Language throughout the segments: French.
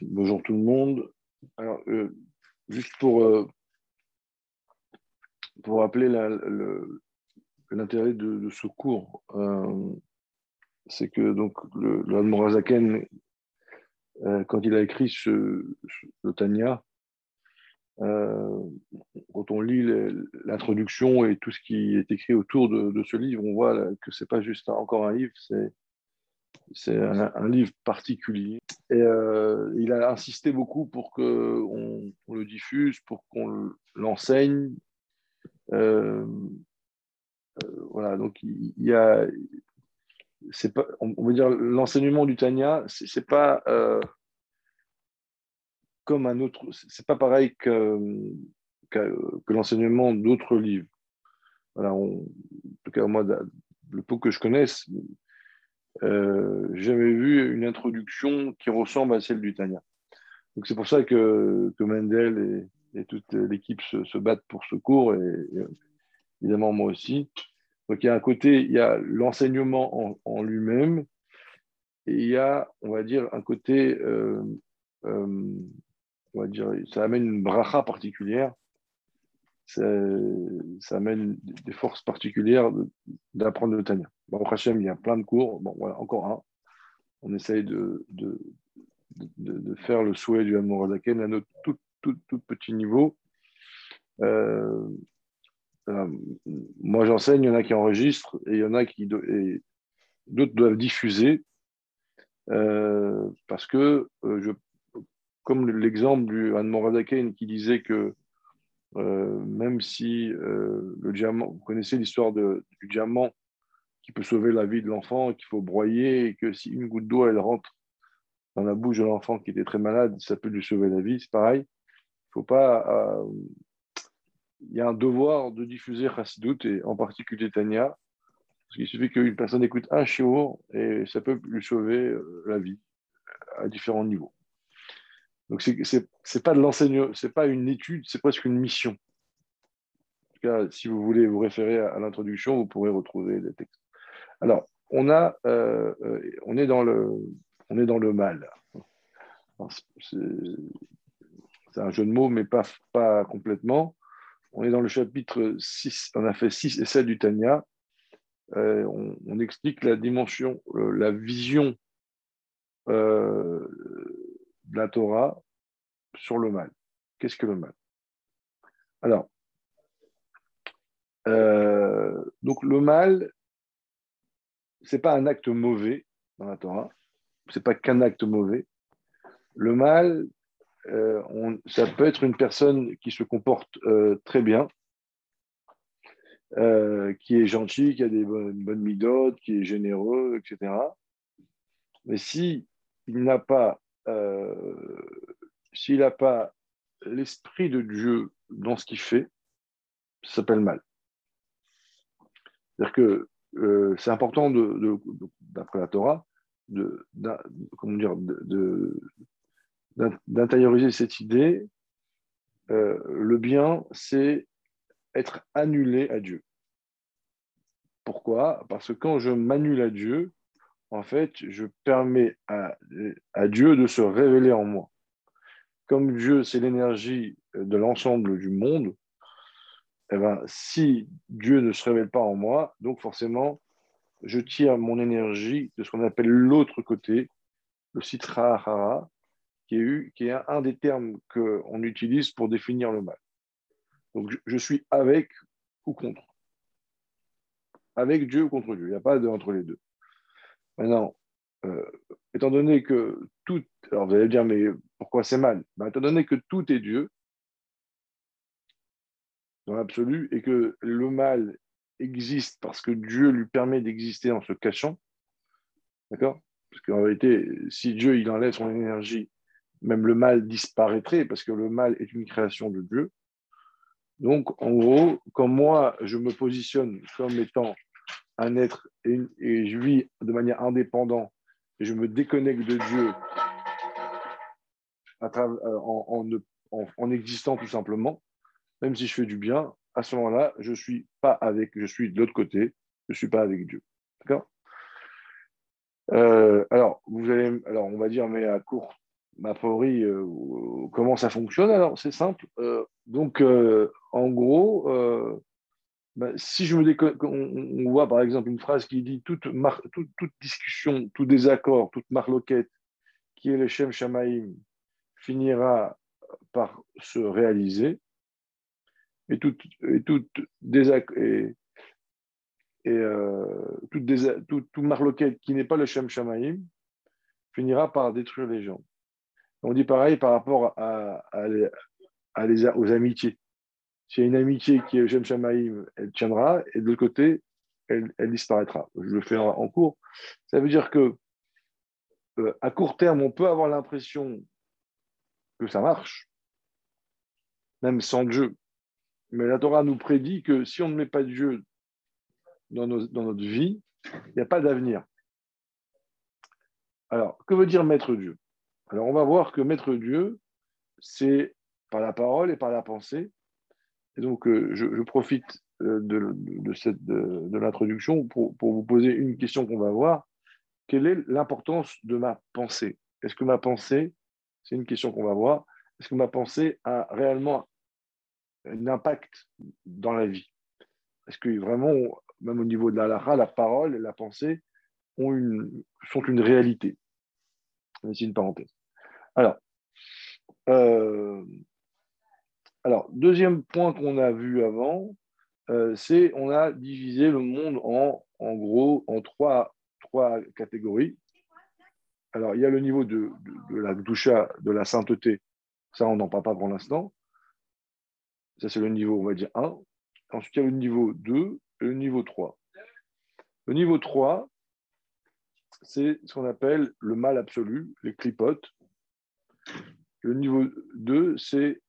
Bonjour tout le monde. Alors, euh, juste pour, euh, pour rappeler l'intérêt de, ce cours, euh, c'est que donc le, Morazaken, quand il a écrit ce, le Tanya, quand on lit l'introduction et tout ce qui est écrit autour de, ce livre, on voit que c'est pas juste encore un livre, c'est c'est un, livre particulier. Et euh, il a insisté beaucoup pour qu'on on le diffuse, pour qu'on l'enseigne. Euh, euh, voilà, donc il, y a. C'est pas, on va dire l'enseignement du Tanya, c'est pas comme un autre, c'est pas pareil que, que, l'enseignement d'autres livres. Voilà, en tout cas, moi, le peu que je connaisse, euh, j'avais vu une introduction qui ressemble à celle du Tania. Donc c'est pour ça que, Mendel et, toute l'équipe se, battent pour ce cours, et, évidemment moi aussi. Donc il y a un côté, il y a l'enseignement en, lui-même, et il y a, on va dire, un côté, euh, euh, on va dire, ça amène une bracha particulière ça, amène des forces particulières d'apprendre le Tania. Bon, Hachem, il y a plein de cours. Bon, voilà, encore un. On essaye de, faire le souhait du Amorazaken à notre tout, petit niveau. Euh, euh, moi, j'enseigne, il y en a qui enregistrent et il a qui. d'autres doivent diffuser euh, parce que, comme l'exemple du Anne qui disait que même si le diamant, vous connaissez l'histoire du diamant qui peut sauver la vie de l'enfant, qu'il faut broyer, et que si une goutte d'eau elle rentre dans la bouche de l'enfant qui était très malade, ça peut lui sauver la vie. C'est pareil. Il faut pas. Euh, il y a un devoir de diffuser Chassidut et en particulier Tania, parce qu'il suffit qu'une personne écoute un shiur et ça peut lui sauver la vie à différents niveaux. Donc, ce n'est pas de l'enseignement, c'est pas une étude, c'est presque une mission. En tout cas, si vous voulez vous référer à, l'introduction, vous pourrez retrouver des textes. Alors, euh, euh, on, est, dans le, mal. C'est un jeu de mots, mais pas, complètement. On est dans le chapitre 6, on a fait 6 et 7 du Tanya. Euh, on, explique la dimension, la vision de la Torah sur le mal. Qu'est-ce que le mal? Alors, euh, donc le mal, c'est pas un acte mauvais dans la Torah, c'est pas qu'un acte mauvais. Le mal, euh, ça peut être une personne qui se comporte euh, très bien, qui est gentil, qui a des bonnes, bonnes qui est généreux, etc. Mais si il n'a pas euh, s'il n'a pas l'esprit de Dieu dans ce qu'il fait, ça s'appelle mal. C'est-à-dire que euh, c'est important, de, d'après la Torah, de, d'intérioriser cette idée. Euh, le bien, c'est être annulé à Dieu. Pourquoi? Parce que quand je m'annule à Dieu, en fait, je permets à, Dieu de se révéler en moi. Comme Dieu, c'est l'énergie de l'ensemble du monde, eh ben, si Dieu ne se révèle pas en moi, donc forcément, je tire mon énergie de ce qu'on appelle l'autre côté, le citra hara, qui est, qui est un, des termes qu'on utilise pour définir le mal. Donc, je, suis avec ou contre. Avec Dieu ou contre Dieu. Il n'y a pas de entre les deux. Maintenant, euh, étant donné que tout. Alors vous allez dire, mais pourquoi c'est mal? Ben, Étant donné que tout est Dieu, dans l'absolu, et que le mal existe parce que Dieu lui permet d'exister en se cachant, d'accord? Parce qu'en réalité, si Dieu il enlève son énergie, même le mal disparaîtrait parce que le mal est une création de Dieu. Donc, en gros, quand moi je me positionne comme étant un être et, je vis de manière indépendante et je me déconnecte de Dieu à en, existant tout simplement, même si je fais du bien, à ce moment-là, je suis pas avec, je suis de l'autre côté, je suis pas avec Dieu. D'accord? Euh, Alors, vous allez, alors on va dire, mais à court a priori, comment ça fonctionne Alors, c'est simple. donc, en gros, bah, si je me on, voit par exemple une phrase qui dit toute, toute, discussion, tout désaccord, toute marloquette qui est le Shem Shamaim finira par se réaliser et toute, et euh, tout, marloquette qui n'est pas le Shem Shamaim finira par détruire les gens. On dit pareil par rapport à, à, les, aux amitiés. S'il y a une amitié qui est Shem Shamaim, elle tiendra, et de l'autre côté, elle, disparaîtra. Je le fais en, cours. Ça veut dire que euh, à court terme, on peut avoir l'impression que ça marche, même sans Dieu. Mais la Torah nous prédit que si on ne met pas Dieu dans, notre vie, il n'y a pas d'avenir. Alors, que veut dire mettre Dieu? Alors, on va voir que mettre Dieu, c'est par la parole et par la pensée, et donc, euh, je, profite euh, de, l'introduction pour, vous poser une question qu'on va voir. Quelle est l'importance de ma pensée? Est-ce que ma pensée, c'est une question qu'on va voir, est-ce que ma pensée a réellement un impact dans la vie Est-ce que vraiment, même au niveau de la lara, la parole et la pensée sont une réalité C'est une parenthèse. Alors, euh, alors, deuxième point qu'on a vu avant, euh, c'est on a divisé le monde en, gros en trois, trois catégories. Alors, il y a le niveau de, de, la doucha, de la sainteté. Ça, on n'en parle pas pour l'instant. Ça, c'est le niveau, on va dire 1. Ensuite, il y a le niveau 2 et le niveau 3. Le niveau 3, c'est ce qu'on appelle le mal absolu, les clipotes. Le niveau 2, c'est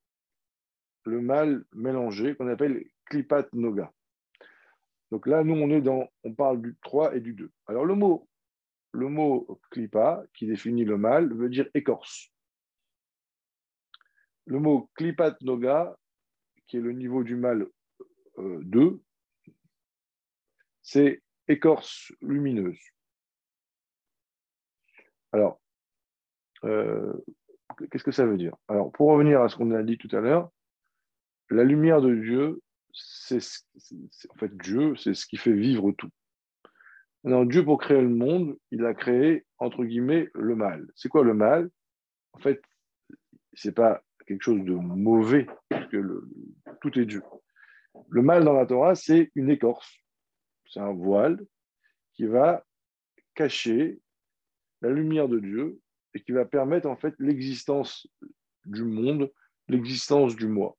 le mal mélangé qu'on appelle klipat noga. Donc là, nous, on parle du 3 et du 2. Alors le mot, le mot klipa, qui définit le mal, veut dire écorce. Le mot klipat noga, le niveau du mal 2, euh, c'est écorce lumineuse. Alors, euh, qu'est-ce que ça veut dire? Alors, pour revenir à ce qu'on a dit tout à l'heure, la lumière de Dieu, c'est en fait Dieu, c'est ce qui fait vivre tout. Maintenant, Dieu, pour créer le monde, il a créé, entre guillemets, le mal. C'est quoi le mal En fait, c'est pas quelque chose de mauvais, parce que tout est Dieu. Le mal dans la Torah, c'est une écorce. C'est un voile qui va cacher la lumière de Dieu et qui va permettre en fait l'existence du monde, l'existence du moi.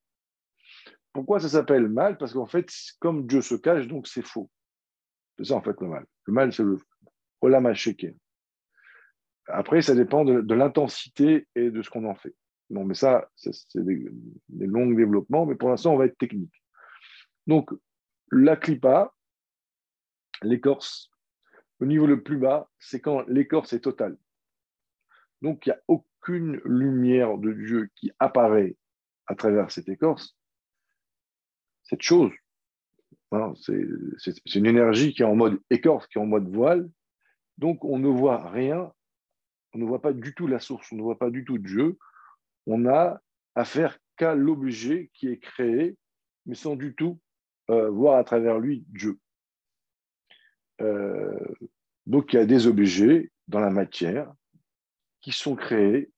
Pourquoi ça s'appelle mal? Parce qu'en fait, comme Dieu se cache, donc c'est faux. C'est ça en fait le mal. Le mal, c'est le olam Après, ça dépend de, l'intensité et de ce qu'on en fait. Bon, mais ça, c'est des, longs développements, mais pour l'instant, on va être technique. Donc, la clipa, l'écorce, au niveau le plus bas, c'est quand l'écorce est totale. Donc, il n'y a aucune lumière de Dieu qui apparaît à travers cette écorce, cette chose. Hein, c'est une énergie qui est en mode écorce, qui est en mode voile. Donc, on ne voit rien, on ne voit pas du tout la source, on ne voit pas du tout Dieu. On a affaire qu'à l'objet qui est créé, mais sans du tout euh, voir à travers lui Dieu. Euh, donc, il y a des objets dans la matière qui sont créés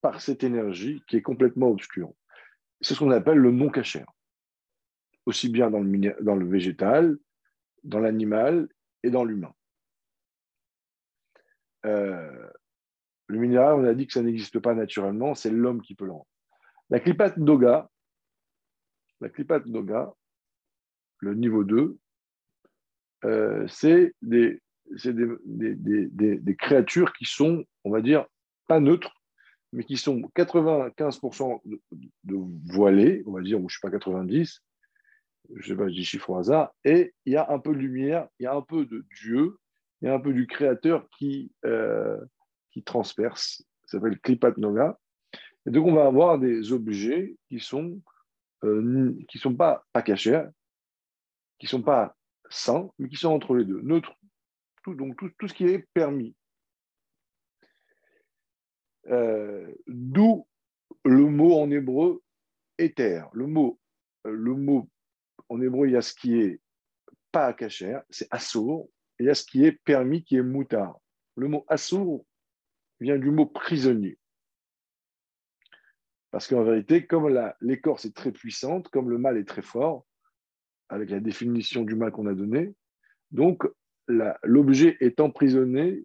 par cette énergie qui est complètement obscure. C'est ce qu'on appelle le non cachère aussi bien dans le, dans le végétal, dans l'animal et dans l'humain. Euh, le minéral, on a dit que ça n'existe pas naturellement, c'est l'homme qui peut le. La clipat doga, la le niveau 2, euh, c'est des, des, des, des, créatures qui sont, on va dire, pas neutres, mais qui sont 95% de, de voilées, on va dire, ou je ne sais pas, 90%, je sais pas, je dis chiffre au hasard, et il y a un peu de lumière, il y a un peu de Dieu, il y a un peu du Créateur qui, euh, qui transperce. Ça s'appelle Klipat Noga. Et donc, on va avoir des objets qui sont euh, qui sont pas, pas cachés, qui sont pas sains, mais qui sont entre les deux, neutres. Tout, donc, tout, ce qui est permis. D'où le mot en hébreu éther. Le mot, le mot en hébreu, il y a ce qui est pas cacher, c'est assour, et il y a ce qui est permis, qui est moutard. Le mot assour vient du mot prisonnier. Parce qu'en vérité, comme l'écorce est très puissante, comme le mal est très fort, avec la définition du mal qu'on a donnée, donc l'objet est emprisonné,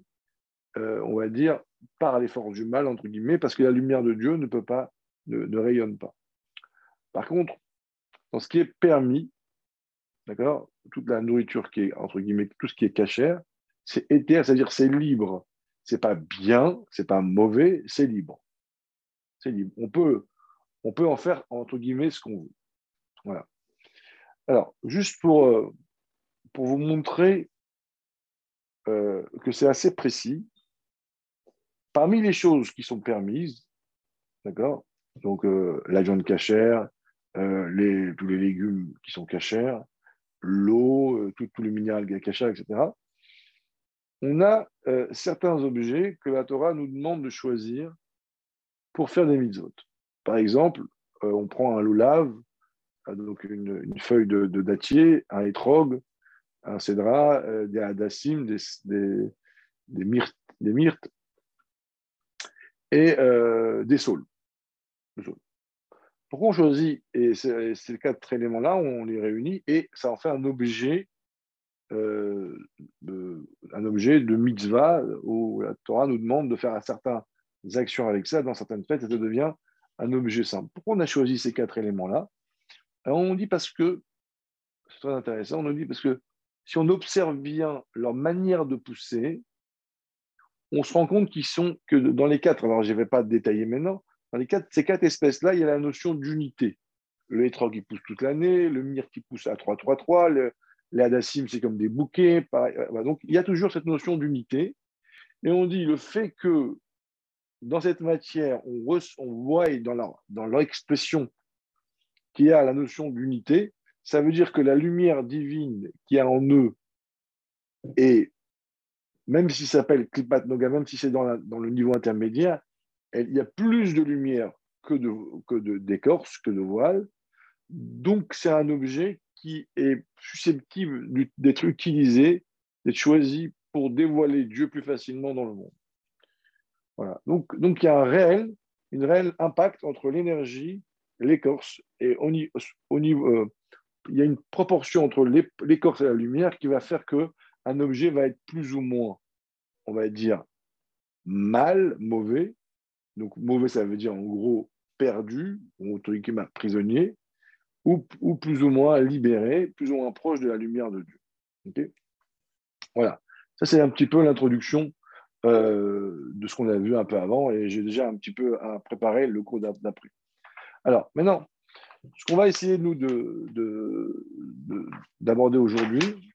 euh, on va dire, par les forces du mal, entre guillemets, parce que la lumière de Dieu ne peut pas, ne, rayonne pas. Par contre, dans ce qui est permis, d'accord, toute la nourriture qui est, entre guillemets, tout ce qui est cachère, c'est éther, c'est-à-dire c'est libre. C'est pas bien, c'est pas mauvais, c'est libre. C'est libre. On peut, on peut en faire, entre guillemets, ce qu'on veut. Voilà. Alors, juste pour, euh, pour vous montrer euh, que c'est assez précis, parmi les choses qui sont permises, d'accord Donc, euh, la viande cachère, tous les légumes qui sont cachères, l'eau, tous les minéraux cachères, etc. On a certains objets que la Torah nous demande de choisir pour faire des mitzvot. Par exemple, on prend un loulav, donc une, feuille de, dattier, un étrog, un cédra, euh, des hadassim, des, myrtes, des myrtes et euh, des saules. Pourquoi on choisit, ces quatre éléments-là, on les réunit et ça en fait un objet, euh, de, un objet de mitzvah où la Torah nous demande de faire certaines actions avec ça dans certaines fêtes et ça devient un objet simple. Pourquoi on a choisi ces quatre éléments-là? On dit parce que, c'est très intéressant, on nous dit parce que si on observe bien leur manière de pousser, on se rend compte qu'ils sont que dans les quatre, alors je ne vais pas détailler maintenant, dans les quatre, ces quatre espèces-là, il y a la notion d'unité. Le hétrog qui pousse toute l'année, le myrte qui pousse à 3-3-3, le, les c'est comme des bouquets. Donc il y a toujours cette notion d'unité. Et on dit le fait que dans cette matière, on, on voit dans leur, expression qu'il y a la notion d'unité, ça veut dire que la lumière divine qui a en eux, et même s'il s'appelle Klipat Noga, même si c'est dans, le niveau intermédiaire, il y a plus de lumière que de, que d'écorce, que de voile. Donc, c'est un objet qui est susceptible d'être utilisé, d'être choisi pour dévoiler Dieu plus facilement dans le monde. Voilà. Donc, donc il y a un réel, une réel impact entre l'énergie, l'écorce, et au, au niveau, euh, il y a une proportion entre l'écorce et la lumière qui va faire que un objet va être plus ou moins, on va dire, mal, mauvais. Donc mauvais, ça veut dire en gros perdu, ou prisonnier, ou, plus ou moins libéré, plus ou moins proche de la lumière de Dieu. voilà. Ça, c'est un petit peu l'introduction euh, de ce qu'on a vu un peu avant, et j'ai déjà un petit peu préparé le cours d'après. Alors, maintenant, ce qu'on va essayer, nous, d'aborder de, aujourd'hui,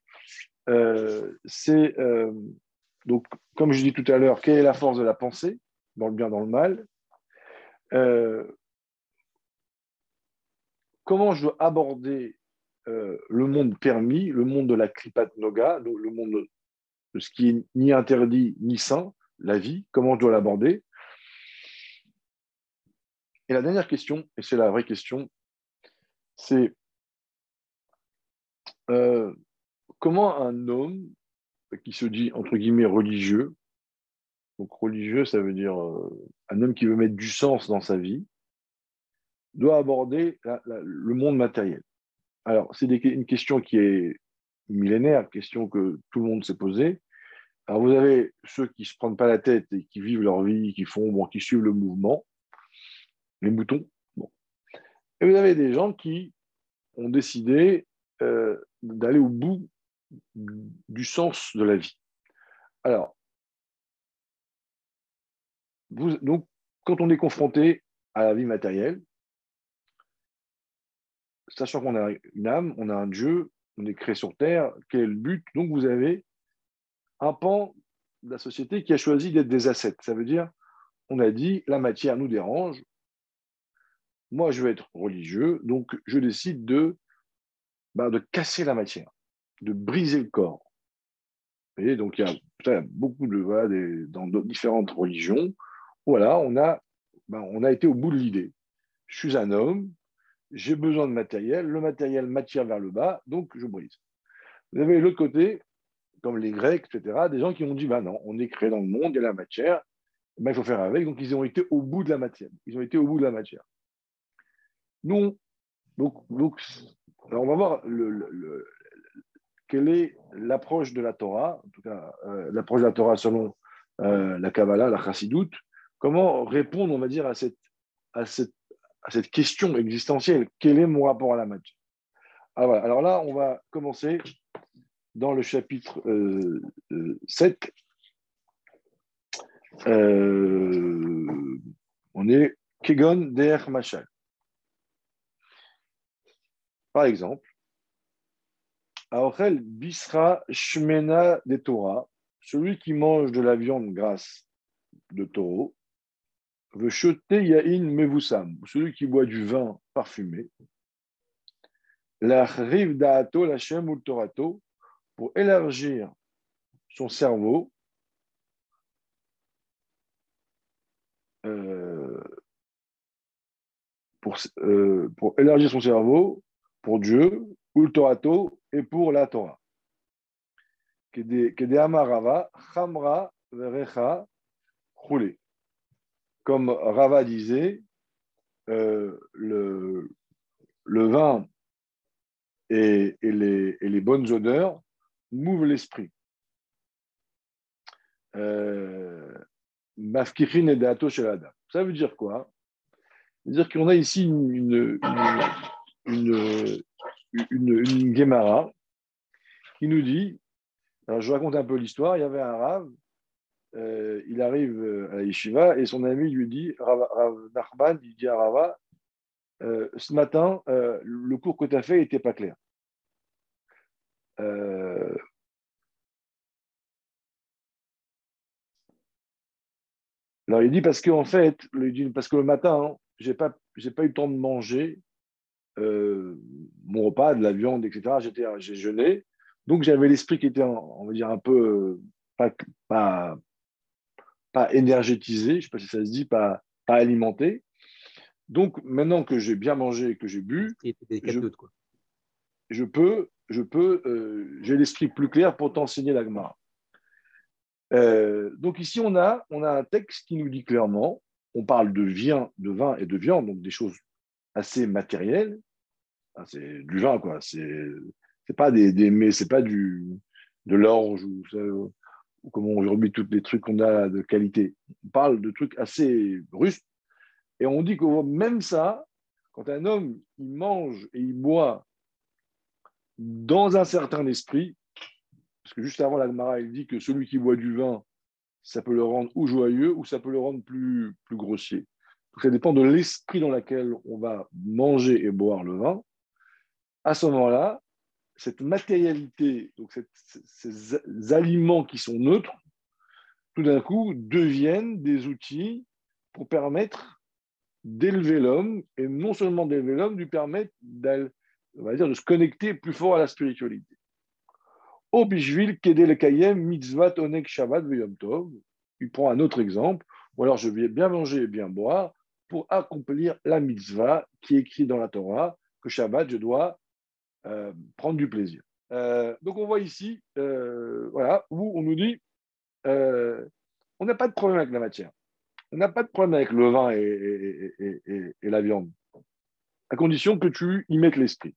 euh, c'est, euh, donc, comme je dis tout à l'heure, quelle est la force de la pensée, dans le bien, dans le mal? Comment je dois aborder le monde permis, le monde de la Kripat Noga, le monde de ce qui est ni interdit ni saint, la vie, comment je dois l'aborder? Et la dernière question, et c'est la vraie question, c'est euh, comment un homme qui se dit entre guillemets religieux, donc religieux, ça veut dire euh, un homme qui veut mettre du sens dans sa vie, doit aborder le monde matériel. Alors, c'est une question qui est millénaire, question que tout le monde s'est posée. Alors, vous avez ceux qui ne se prennent pas la tête et qui vivent leur vie, qui font, bon, qui suivent le mouvement, les moutons. Et vous avez des gens qui ont décidé euh, d'aller au bout du sens de la vie. Alors, donc, quand on est confronté à la vie matérielle, sachant qu'on a une âme, on a un Dieu, on est créé sur Terre, quel est le but? Donc, vous avez un pan de la société qui a choisi d'être des assets. Ça veut dire, on a dit, la matière nous dérange, moi je veux être religieux, donc je décide de, bah, de casser la matière, de briser le corps. Et donc il y a beaucoup de voilà, dans différentes religions, voilà, on a, ben, on a été au bout de l'idée. Je suis un homme, j'ai besoin de matériel, le matériel m'attire vers le bas, donc je brise. Vous avez l'autre côté, comme les Grecs, etc., des gens qui ont dit, ben non, on est créé dans le monde, il y a la matière, ben, il faut faire avec, donc ils ont été au bout de la matière. Ils ont été au bout de la matière. Nous, donc, donc on va voir le, quelle est l'approche de la Torah, en tout cas euh, l'approche de la Torah selon euh, la Kabbalah, la Chassidoute, comment répondre, on va dire, à cette, à cette, cette question existentielle, quel est mon rapport à la matière ah, Alors là, on va commencer dans le chapitre 7. Euh, on est Kegon Der Machal. Par exemple, Aochel Bisra Shmena de Torah, celui qui mange de la viande grasse de taureau, veut jeter Yain Mevusam, celui qui boit du vin parfumé, la rive d'Ato, la ou pour élargir son cerveau, euh, pour, euh, pour élargir son cerveau, pour Dieu, Ultorato et pour la Torah. Amarava, Chamra, Verecha. Comme Rava disait, euh, le, vin et, les, bonnes odeurs mouvent l'esprit. Euh, Mafkichin et Dato Shelada. Ça veut dire quoi? Ça veut dire qu'on a ici une, une, qui nous dit, alors je raconte un peu l'histoire, il y avait un Rav, euh, il arrive euh, à Yeshiva et son ami lui dit, Rav, Rav il dit à Rava, euh, ce matin, le cours que tu as fait n'était pas clair. alors il dit parce qu'en fait, parce que le matin, hein, j'ai pas, pas eu le temps de manger mon repas, de la viande, etc. J'ai jeûné. Donc j'avais l'esprit qui était, on va dire, un peu pas, pas énergétisé, je ne sais pas si ça se dit, pas, pas alimenté. Donc maintenant que j'ai bien mangé et que j'ai bu, je, je, peux, je peux, euh, j'ai l'esprit plus clair pour t'enseigner l'agma. Euh, donc ici on a, on a un texte qui nous dit clairement, on parle de vin, de vin et de viande, donc des choses assez matérielles, ah, c'est du vin, quoi. C'est, c'est pas des, des mais c'est pas du de l'orge ou, ou comment aujourd'hui tous les trucs qu'on a de qualité. On parle de trucs assez russes et on dit que même ça, quand un homme il mange et il boit dans un certain esprit, parce que juste avant l'Almara, il dit que celui qui boit du vin, ça peut le rendre ou joyeux ou ça peut le rendre plus, plus grossier. ça dépend de l'esprit dans lequel on va manger et boire le vin à ce moment-là, cette matérialité, donc ces aliments qui sont neutres, tout d'un coup deviennent des outils pour permettre d'élever l'homme, et non seulement d'élever l'homme, lui permettre de se connecter plus fort à la spiritualité. Kedel Kayem, Mitzvat, Onek, Shabbat, Tov. Il prend un autre exemple, ou alors je vais bien manger et bien boire pour accomplir la mitzvah qui est écrite dans la Torah, que Shabbat, je dois euh, prendre du plaisir. Euh, donc on voit ici, euh, voilà, où on nous dit, on n'a pas de problème avec la matière. On n'a pas de problème avec le vin et, la viande, à condition que tu y mettes l'esprit.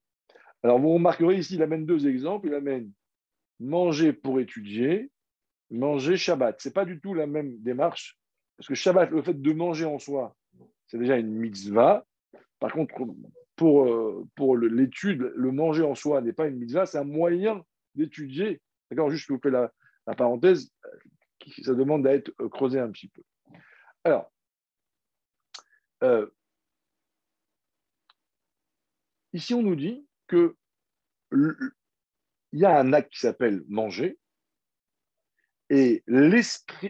Alors vous remarquerez ici, il amène deux exemples. Il amène manger pour étudier, manger Shabbat. Ce n'est pas du tout la même démarche, parce que Shabbat, le fait de manger en soi, c'est déjà une mitzvah. Par contre, pour, euh, pour l'étude, le manger en soi n'est pas une mitzvah, c'est un moyen d'étudier. D'accord Juste, je vous fais la, parenthèse, qui, ça demande à être euh, creusé un petit peu. Alors, euh, ici, on nous dit que il y a un acte qui s'appelle manger, et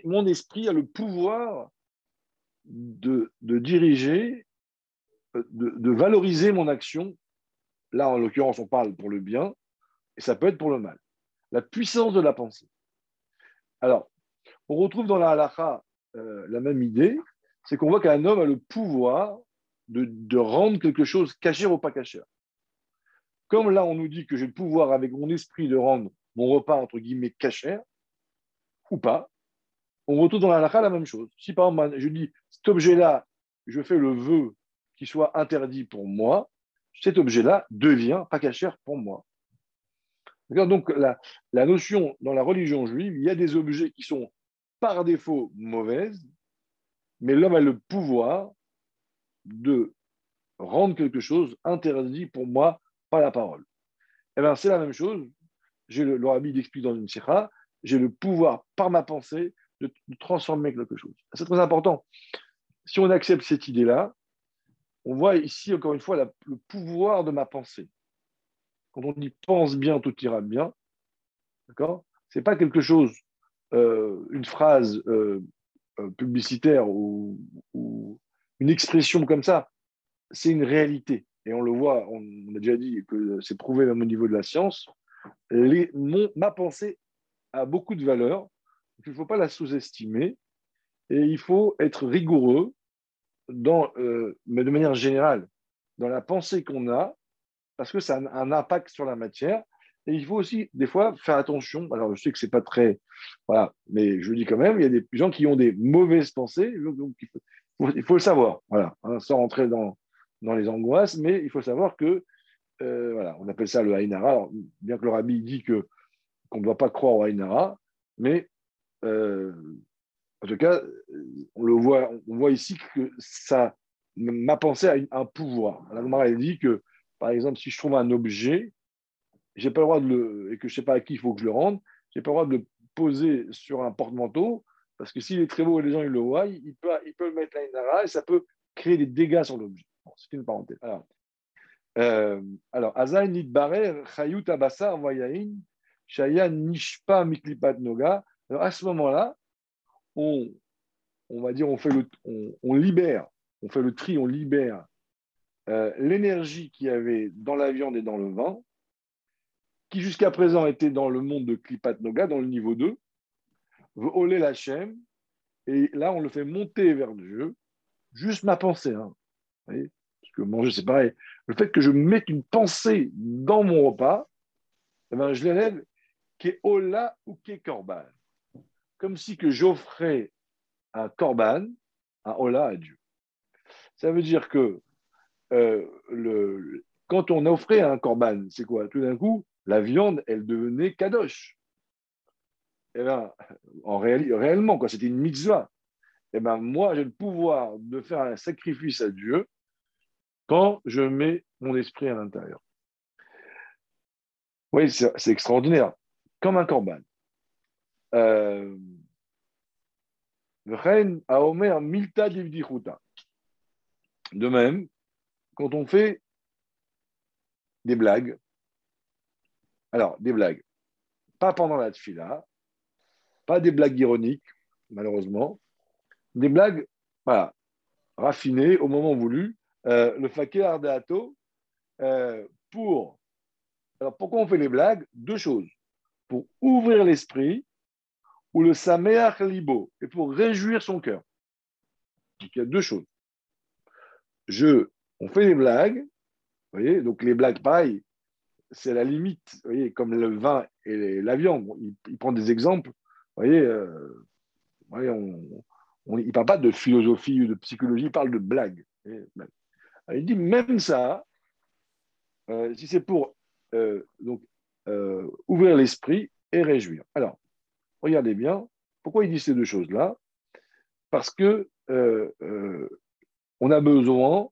mon esprit a le pouvoir de, de diriger de, valoriser mon action. Là, en l'occurrence, on parle pour le bien, et ça peut être pour le mal. La puissance de la pensée. Alors, on retrouve dans la halakha euh, la même idée, c'est qu'on voit qu'un homme a le pouvoir de, rendre quelque chose caché ou pas caché. Comme là, on nous dit que j'ai le pouvoir avec mon esprit de rendre mon repas, entre guillemets, caché, ou pas, on retrouve dans la halakha la même chose. Si par exemple, je dis, cet objet-là, je fais le vœu qu'il soit interdit pour moi, cet objet-là devient pas caché pour moi. Donc, la, notion dans la religion juive, il y a des objets qui sont par défaut mauvaises, mais l'homme a le pouvoir de rendre quelque chose interdit pour moi par la parole. Eh bien, c'est la même chose. J'ai le, le rabbi explique dans une sikha, j'ai le pouvoir par ma pensée de, transformer quelque chose. C'est très important. Si on accepte cette idée-là, on voit ici encore une fois le pouvoir de ma pensée. Quand on dit pense bien, tout ira bien, d'accord? C'est pas quelque chose, euh, une phrase euh, euh, publicitaire ou, une expression comme ça. C'est une réalité. Et on le voit, on, a déjà dit que c'est prouvé même au niveau de la science. Ma pensée a beaucoup de valeur. Il ne faut pas la sous-estimer. Et il faut être rigoureux, dans, mais de manière générale, dans la pensée qu'on a, parce que ça a un impact sur la matière. Et il faut aussi, des fois, faire attention. Alors, je sais que ce n'est pas très. Voilà, mais je le dis quand même, il y a des gens qui ont des mauvaises pensées. Donc, il, faut, le savoir. Voilà, hein, sans rentrer dans, dans les angoisses, mais il faut savoir que. Euh, voilà, on appelle ça le Haïnara. bien que le rabbi dit que, qu'on ne doit pas croire au Haïnara, mais euh, en tout cas, on le voit, on voit ici que ça, ma pensée a un pouvoir. La elle dit que par exemple, si je trouve un objet, j'ai pas le droit de le, et que je sais pas à qui il faut que je le rende, j'ai pas le droit de le poser sur un porte-manteau, parce que s'il est très beau et les gens ils le voient, il peut, il peut le mettre là inara et ça peut créer des dégâts sur l'objet. c'est une parenthèse. Alors, euh, alors Azaï Nidbarer, Chayut Abasa, Vayain, Shaya Nishpa Miklipat Noga. Alors à ce moment-là, on, va dire, on, fait le, libère, on fait le tri, on libère euh, l'énergie qu'il y avait dans la viande et dans le vin, qui jusqu'à présent était dans le monde de Klipat Noga, dans le niveau 2, Olé la et là on le fait monter vers Dieu, juste ma pensée. Hein. parce que manger c'est pareil. Le fait que je mette une pensée dans mon repas, eh ben, je l'élève qui est Ola ou qui est Korban. Comme si que j'offrais un Korban, un Ola à Dieu. Ça veut dire que euh, quand on offrait un corban, c'est quoi? Tout d'un coup, la viande, elle devenait kadosh. Eh ben, en réellement, c'était une mitzvah. Eh ben, moi, j'ai le pouvoir de faire un sacrifice à Dieu quand je mets mon esprit à l'intérieur. Oui, c'est extraordinaire. Comme un corban. Euh, de même, quand on fait des blagues, alors des blagues, pas pendant la tfila, pas des blagues ironiques, malheureusement, des blagues voilà, raffinées au moment voulu, euh, le fakir ardeato, euh, pour. Alors pourquoi on fait les blagues? Deux choses. Pour ouvrir l'esprit, ou le sameach libo, et pour réjouir son cœur. Donc il y a deux choses. Je on fait des blagues, vous voyez, donc les blagues, pareil, c'est la limite, voyez, comme le vin et la viande. Il, prend des exemples, vous voyez, euh, on, il ne parle pas de philosophie ou de psychologie, il parle de blagues. Il dit même ça, euh, si c'est pour euh, donc, ouvrir l'esprit et réjouir. Alors, regardez bien, pourquoi il dit ces deux choses-là? Parce que on a besoin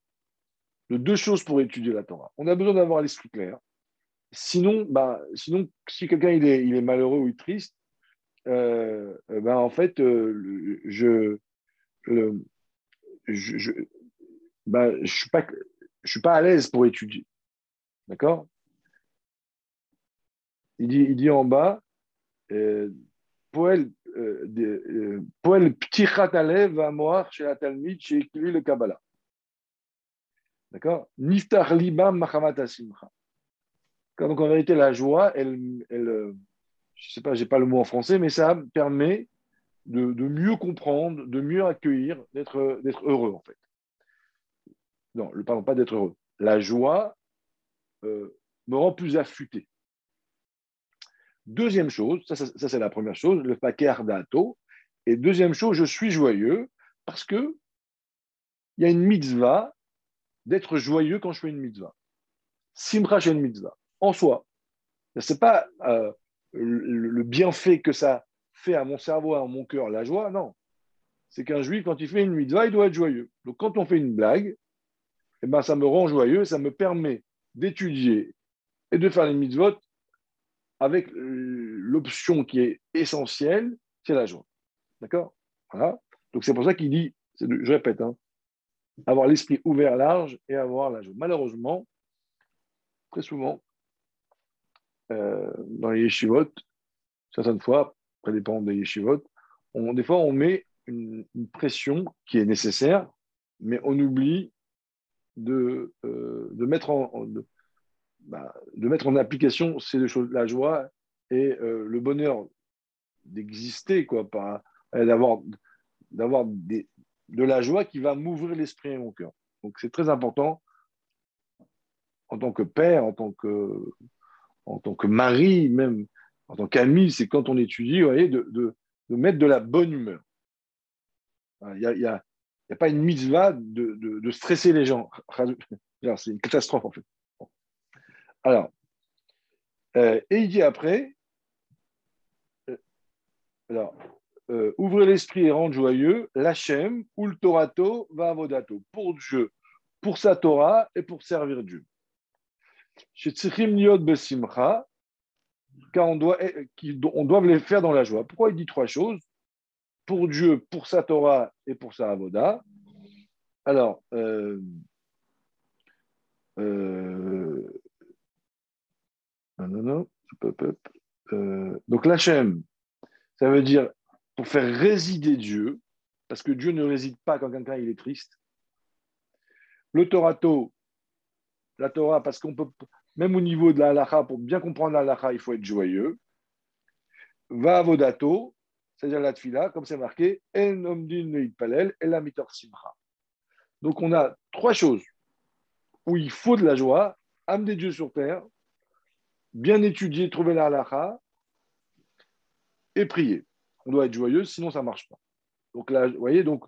de deux choses pour étudier la Torah. On a besoin d'avoir l'esprit clair. Sinon, bah, sinon si quelqu'un il est, il est, malheureux ou triste, euh, euh, bah, en fait, euh, je je, bah, je suis pas suis pas à l'aise pour étudier. D'accord? Il dit, il dit en bas, Poel Ptichat Alev Amoar chez la Talmid chez le Kabbalah. D'accord? Niftar libam asimcha. Donc en vérité, la joie, elle, elle euh, je sais pas, j'ai pas le mot en français, mais ça permet de, mieux comprendre, de mieux accueillir, d'être heureux en fait. Non, pardon, pas d'être heureux. La joie euh, me rend plus affûté. Deuxième chose, ça, c'est la première chose, le paquet ardato. Et deuxième chose, je suis joyeux parce que il y a une mitzvah d'être joyeux quand je fais une mitzvah. Simcha une mitzvah, en soi. Ce n'est pas euh, le, bienfait que ça fait à mon cerveau, à mon cœur, la joie, non. C'est qu'un juif, quand il fait une mitzvah, il doit être joyeux. Donc quand on fait une blague, eh ben, ça me rend joyeux, ça me permet d'étudier et de faire les mitzvot avec l'option qui est essentielle, c'est la joie. D'accord? Voilà. Donc c'est pour ça qu'il dit, je répète, hein, avoir l'esprit ouvert large et avoir la joie. Malheureusement, très souvent, euh, dans les yeshivot, certaines fois, ça dépend des yeshivot, des fois on met une, pression qui est nécessaire, mais on oublie de, euh, de, mettre en, bah, de, mettre en application ces deux choses, la joie et euh, le bonheur d'exister, quoi, d'avoir, d'avoir de la joie qui va m'ouvrir l'esprit et mon cœur. Donc c'est très important en tant que père, en tant que, en tant que mari, même en tant qu'ami, c'est quand on étudie, vous voyez, de, de, mettre de la bonne humeur. Il y a, a n'y a pas une mitzvah de, de, stresser les gens. C'est une catastrophe, en fait. Alors, euh, et il dit après, euh, alors, euh, ouvrez l'esprit et rendre joyeux, l'Hachem, ou le Torato, va avodato, pour Dieu, pour sa Torah et pour servir Dieu. Car on doit, on doit les faire dans la joie. Pourquoi il dit trois choses? Pour Dieu, pour sa Torah et pour sa Avoda. Alors, euh, euh, donc l'Hachem, ça veut dire pour faire résider Dieu, parce que Dieu ne réside pas quand quelqu'un il est triste. Le Torato, la Torah, parce qu'on peut, même au niveau de la halacha, pour bien comprendre la halacha, il faut être joyeux. Va avodato, c'est-à-dire la tfila, comme c'est marqué, en omdin palel et la mitor simcha. Donc on a trois choses où il faut de la joie, amener Dieu sur terre, bien étudier, trouver la halakha et prier. On doit être joyeux, sinon ça ne marche pas. Donc là, vous voyez, donc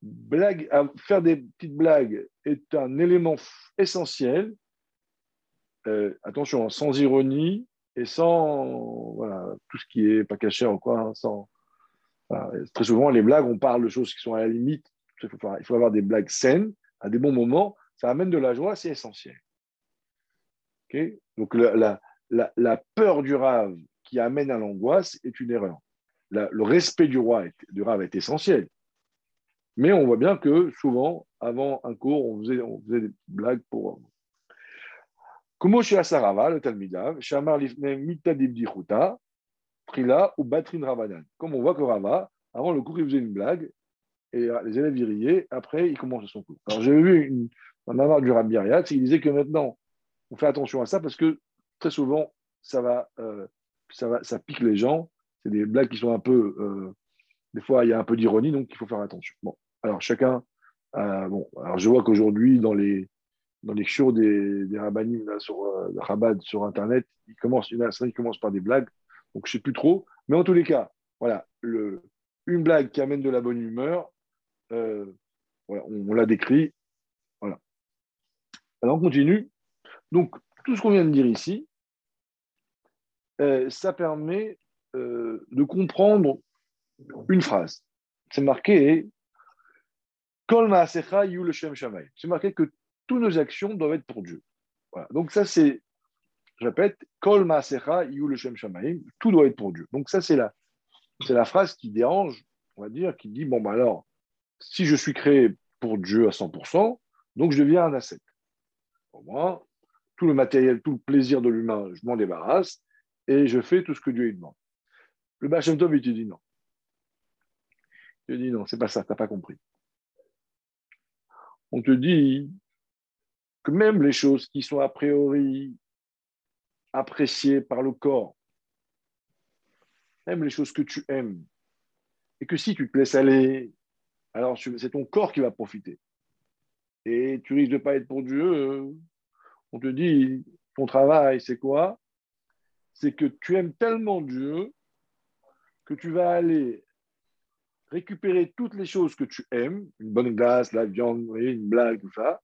blague, faire des petites blagues est un élément essentiel. Euh, attention, sans ironie et sans tout ce qui est pas caché en quoi, hein, sans, très souvent, les blagues, on parle de choses qui sont à la limite. Il faut, avoir des blagues saines, à des bons moments. Ça amène de la joie, c'est essentiel. Donc, la, peur du rave qui amène à l'angoisse est une erreur. le respect du roi, du rave est essentiel. Mais on voit bien que souvent, avant un cours, on faisait, des blagues pour. Le Talmidav, Shamar Lifne Trila ou Batrin. Comme on voit que Rava, avant le cours, il faisait une blague, et les élèves riaient, après, il commence son cours. Alors, j'ai vu une, un du Rabbi il disait que maintenant, on fait attention à ça parce que très souvent, ça va, euh, ça, va ça pique les gens. C'est des blagues qui sont un peu. Euh, des fois, il y a un peu d'ironie, donc il faut faire attention. Bon, alors chacun. bon, alors je vois qu'aujourd'hui, dans les, dans les shows des, des sur Rabat sur Internet, ils commencent, il y en commencent par des blagues. Donc, je sais plus trop. Mais en tous les cas, voilà, le, une blague qui amène de la bonne humeur, euh, on, l'a décrit. Voilà. Alors, on continue. Donc, tout ce qu'on vient de dire ici, euh, ça permet euh, de comprendre une phrase. C'est marqué C'est marqué que toutes nos actions doivent être pour Dieu. Donc, ça, c'est je répète, Kol tout doit être pour Dieu. Donc ça, c'est la, c'est la phrase qui dérange, on va dire, qui dit, bon, ben alors, si je suis créé pour Dieu à 100%, donc je deviens un ascète. Pour moi, tout le matériel, tout le plaisir de l'humain, je m'en débarrasse et je fais tout ce que Dieu lui demande. Le Bachem Tov, il te dit non. Il te dit non, c'est pas ça, tu n'as pas compris. On te dit que même les choses qui sont a priori apprécié par le corps, même les choses que tu aimes et que si tu te laisses aller, alors c'est ton corps qui va profiter. Et tu risques de ne pas être pour Dieu. On te dit, ton travail, c'est quoi? C'est que tu aimes tellement Dieu que tu vas aller récupérer toutes les choses que tu aimes, une bonne glace, la viande, une blague, tout ça,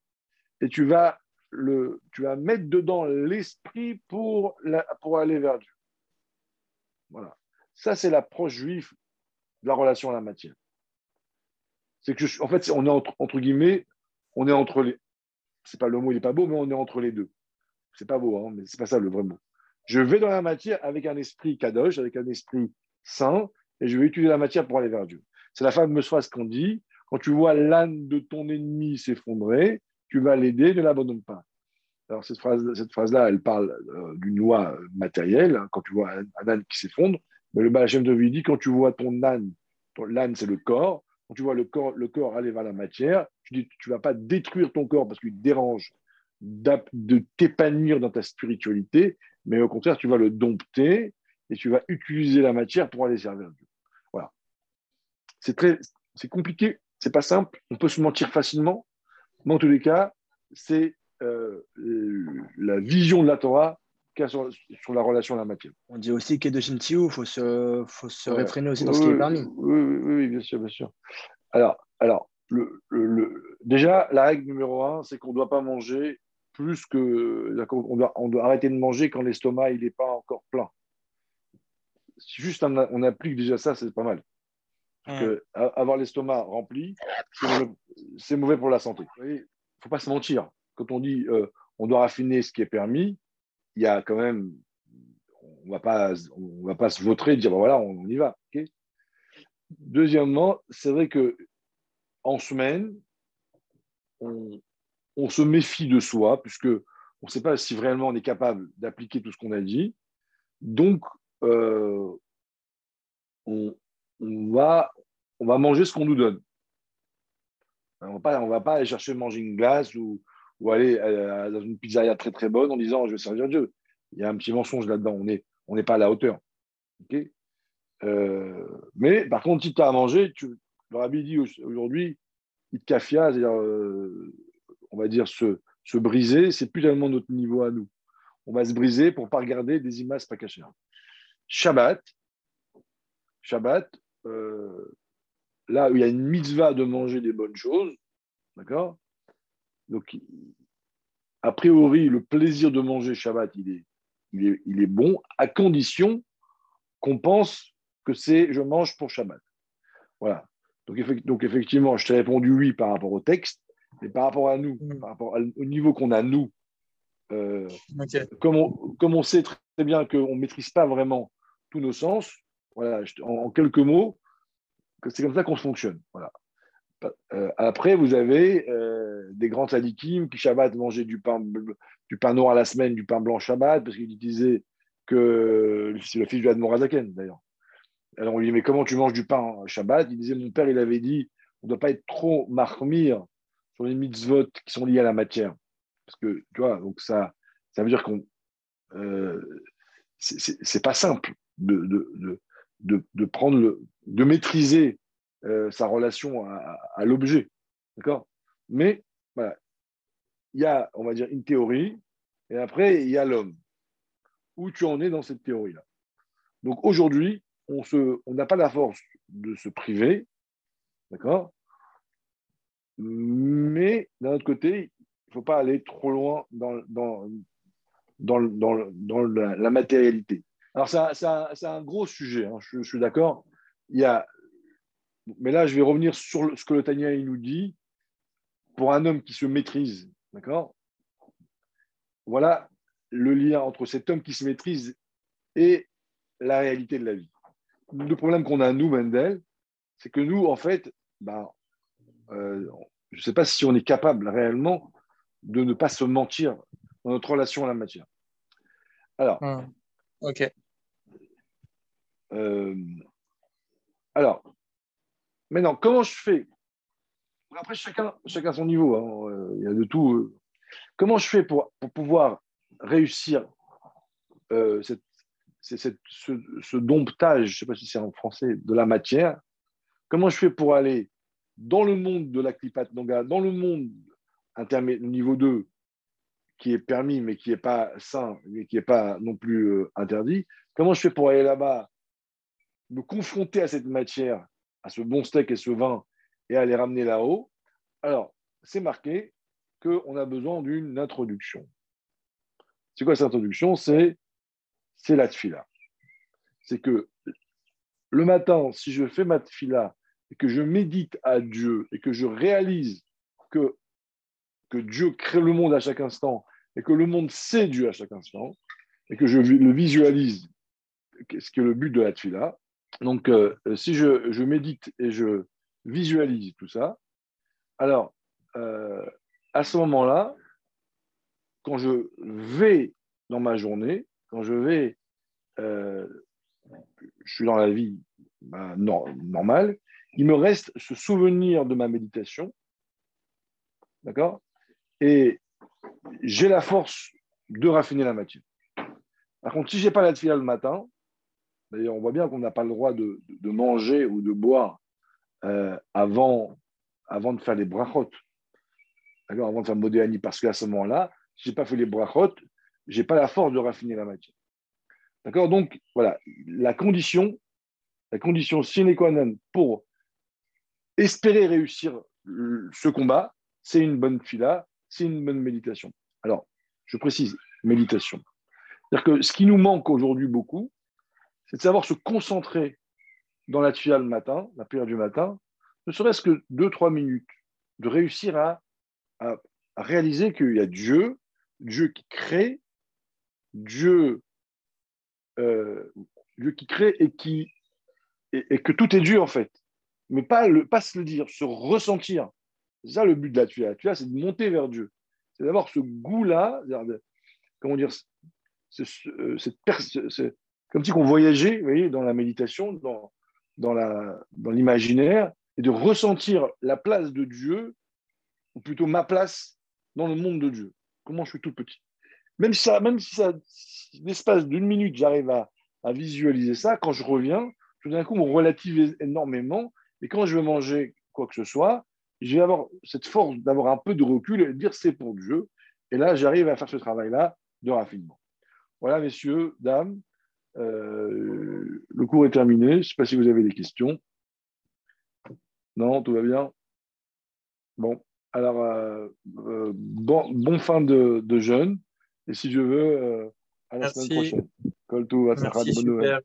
et tu vas, le, tu vas mettre dedans l'esprit pour, aller vers Dieu. Voilà. Ça, c'est l'approche juive de la relation à la matière. C'est que, en fait, on est entre, entre, guillemets, on est entre les. C'est pas le mot, il n'est pas beau, mais on est entre les deux. C'est pas beau, hein, mais c'est pas ça le vrai mot. Je vais dans la matière avec un esprit kadosh, avec un esprit saint, et je vais utiliser la matière pour aller vers Dieu. C'est la fameuse phrase qu'on dit quand tu vois l'âne de ton ennemi s'effondrer, tu vas l'aider, ne l'abandonne pas. Alors, cette phrase-là, elle parle euh, d'une loi matérielle, hein, quand tu vois un, âne qui s'effondre. Mais le Balachem de dit quand tu vois ton âne, l'âne, c'est le corps, quand tu vois le corps, le corps aller vers la matière, tu dis tu ne vas pas détruire ton corps parce qu'il te dérange de t'épanouir dans ta spiritualité, mais au contraire, tu vas le dompter et tu vas utiliser la matière pour aller servir Dieu. Voilà. C'est très, c'est compliqué, c'est pas simple, on peut se mentir facilement, mais en tous les cas, c'est euh, la vision de la Torah sur, sur, la relation à la matière. On dit aussi qu'Edoshin il faut se, faut se réfréner aussi dans ce qui est permis. Oui, oui, bien sûr, bien sûr. Alors, alors le, le, déjà, la règle numéro un, c'est qu'on ne doit pas manger plus que. On doit, on doit arrêter de manger quand l'estomac n'est pas encore plein juste on applique déjà ça, c'est pas mal. Parce que avoir l'estomac rempli, c'est mauvais pour la santé. Il ne faut pas se mentir. Quand on dit euh, on doit raffiner ce qui est permis, il y a quand même, on va pas, on va pas se vautrer et dire voilà, on, y va. Deuxièmement, c'est vrai que en semaine, on, on, se méfie de soi puisque on ne sait pas si vraiment on est capable d'appliquer tout ce qu'on a dit. Donc, euh, on, va, on va manger ce qu'on nous donne. On ne va, pas aller chercher manger une glace ou, aller euh, dans une pizzeria très très bonne en disant je vais servir Dieu. Il y a un petit mensonge là-dedans. On n'est on n'est pas à la hauteur. Euh, mais par contre, si tu as à manger, tu, le rabbi dit aujourd'hui, itkafia, c'est-à-dire, on va dire se, se briser, c'est plus tellement notre niveau à nous. On va se briser pour ne pas regarder des images pas cachées. Shabbat, Shabbat, euh, là il y a une mitzvah de manger des bonnes choses, d'accord? Donc, a priori, le plaisir de manger Shabbat, il est, il est, il est bon, à condition qu'on pense que c'est je mange pour Shabbat. Voilà. Donc effectivement, je t'ai répondu oui par rapport au texte, mais par rapport à nous, mm. par rapport au niveau qu'on a nous, euh, comme, on, comme, on, sait très bien qu'on ne maîtrise pas vraiment tous nos sens. Voilà, en, quelques mots, c'est comme ça qu'on fonctionne. Voilà. Euh, après, vous avez euh, des grands sadikim qui Shabbat mangeaient du pain, du pain noir à la semaine, du pain blanc Shabbat, parce qu'ils disaient que c'est le fils du Admorazaken d'ailleurs. Alors on lui dit Mais comment tu manges du pain Shabbat? Il disait Mon père, il avait dit On ne doit pas être trop marmire sur les mitzvot qui sont liés à la matière. Parce que, tu vois, donc ça, ça veut dire qu'on. Euh, c'est pas simple de, prendre de maîtriser euh, sa relation à, l'objet. D'accord? Mais il y a, on va dire, une théorie, et après, il y a l'homme. Où tu en es dans cette théorie-là? Donc aujourd'hui, on n'a pas la force de se priver, d'accord? Mais d'un autre côté, il ne faut pas aller trop loin dans, dans, dans, dans la, la, matérialité. Alors, c'est un, gros sujet, hein, je, suis d'accord. A... Mais là, je vais revenir sur ce que le Tania nous dit. Pour un homme qui se maîtrise, d'accord Voilà le lien entre cet homme qui se maîtrise et la réalité de la vie. Le problème qu'on a, nous, Mendel, c'est que nous, en fait, ben, euh, je ne sais pas si on est capable réellement de ne pas se mentir dans notre relation à la matière. Alors, hum. ok. Euh, alors, maintenant, comment je fais? Après, chacun, chacun son niveau, hein, euh, il y a de tout. Euh. Comment je fais pour, pour pouvoir réussir cette, ce, ce, domptage, je ne sais pas si c'est en français, de la matière Comment je fais pour aller dans le monde de la Klipat Nanga, dans le monde niveau 2, qui est permis, mais qui n'est pas sain, mais qui n'est pas non plus euh, interdit, comment je fais pour aller là-bas, me confronter à cette matière, à ce bon steak et ce vin, et les ramener là-haut? Alors, c'est marqué qu'on a besoin d'une introduction. C'est quoi cette introduction? C'est la tfila. C'est que le matin, si je fais ma tfila et que je médite à Dieu et que je réalise que, que Dieu crée le monde à chaque instant et que le monde sait Dieu à chaque instant et que je le visualise, ce qui est le but de la tfila. Donc, euh, si je, je, médite et je visualise tout ça, alors, euh, à ce moment-là, quand je vais dans ma journée, quand je vais, euh, je suis dans la vie bah, normale, il me reste ce souvenir de ma méditation, d'accord? Et j'ai la force de raffiner la matière. Par contre, si je n'ai pas la tefila le matin, d'ailleurs, on voit bien qu'on n'a pas le droit de, manger ou de boire euh, avant, avant de faire les brachot. D'accord? Avant de faire modéani, parce qu'à ce moment-là, si je n'ai pas fait les brachot, je n'ai pas la force de raffiner la matière. D'accord? Donc, voilà, la condition, la condition sine qua non pour espérer réussir ce combat, c'est une bonne fila, c'est une bonne méditation. Alors, je précise, méditation. C'est-à-dire que ce qui nous manque aujourd'hui beaucoup, c'est de savoir se concentrer dans la tuile le matin, la prière du matin, ne serait-ce que deux, trois minutes, de réussir à, à réaliser qu'il y a Dieu, Dieu qui crée, Dieu, euh, Dieu qui crée et, qui, et, que tout est Dieu en fait. Mais pas, pas se le dire, se ressentir. C'est ça le but de la tuya. La tuya, c'est de monter vers Dieu. C'est d'avoir ce goût-là, comment dire, c'est comme si on voyageait vous voyez, dans la méditation, dans, dans l'imaginaire, dans et de ressentir la place de Dieu, ou plutôt ma place dans le monde de Dieu. Comment je suis tout petit. Même ça, même si ça, l'espace d'une minute, j'arrive à, visualiser ça, quand je reviens, tout d'un coup, on relativise énormément. Et quand je vais manger quoi que ce soit, je vais avoir cette force d'avoir un peu de recul et de dire c'est pour Dieu. Et là, j'arrive à faire ce travail-là de raffinement. Voilà, messieurs, dames, euh, le cours est terminé. Je ne sais pas si vous avez des questions. Non, tout va bien Bon, alors, euh, euh, bon, bon, fin de, de, jeûne. Et si je veux, à la semaine prochaine. Merci, super.